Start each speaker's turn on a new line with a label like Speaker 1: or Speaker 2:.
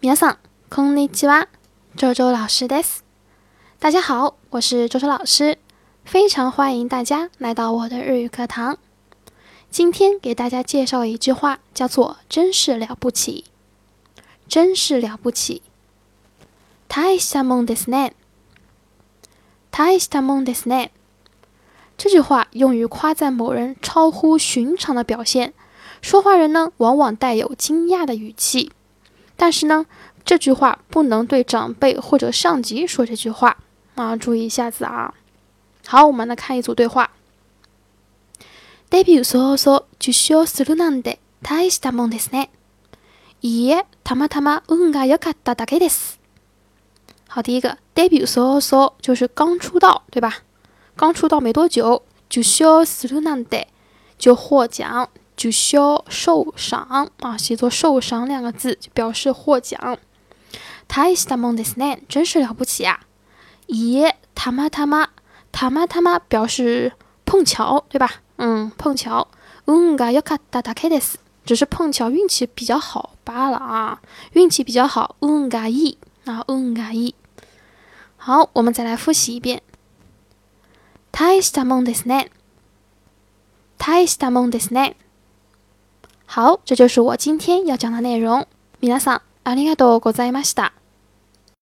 Speaker 1: 皆さん、こんにちは。周周老师です。大家好，我是周周老师，非常欢迎大家来到我的日语课堂。今天给大家介绍一句话，叫做“真是了不起”，真是了不起。大したもんですね。大したもんですね。这句话用于夸赞某人超乎寻常的表现，说话人呢往往带有惊讶的语气。 但是呢，这句话不能对长辈或者上级说这句话啊，注意一下子啊。好，我们来看一组对话。デビュー早々受賞するなんて大したもんですね。いいえ、たまたま運が良かっただけです。好，第一个デビュー早々就是刚出道，对吧？刚出道没多久，就受するなんて就获奖， 就受受赏啊，写作受赏两个字就表示获奖。大したもんですね，真是了不起啊！いいえ、たまたま、たまたま表示碰巧，对吧？嗯，碰巧。運が良かっただけです，只是碰巧运气比较好罢了啊，运气比较好。運がいい啊，運がいい。好，我们再来复习一遍。大したもんですね。大したもんですね。 好，这就是我今天要讲的内容。皆さんありがとうございました。